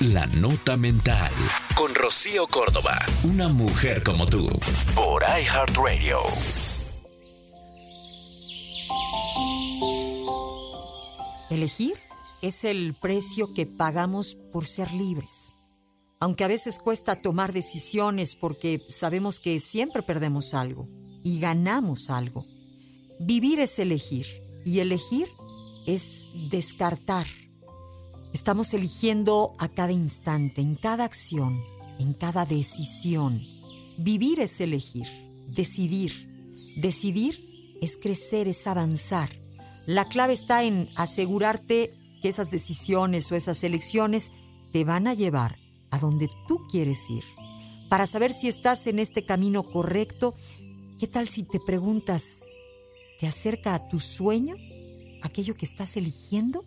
La Nota Mental. Con Rocío Córdoba. Una mujer como tú. Por iHeartRadio. Elegir es el precio que pagamos por ser libres. Aunque a veces cuesta tomar decisiones porque sabemos que siempre perdemos algo y ganamos algo. Vivir es elegir y elegir es descartar Estamos eligiendo a cada instante, en cada acción, en cada decisión. Vivir es elegir, decidir. Decidir es crecer, es avanzar. La clave está en asegurarte que esas decisiones o esas elecciones te van a llevar a donde tú quieres ir. Para saber si estás en este camino correcto, ¿qué tal si te preguntas, ¿te acerca a tu sueño aquello que estás eligiendo?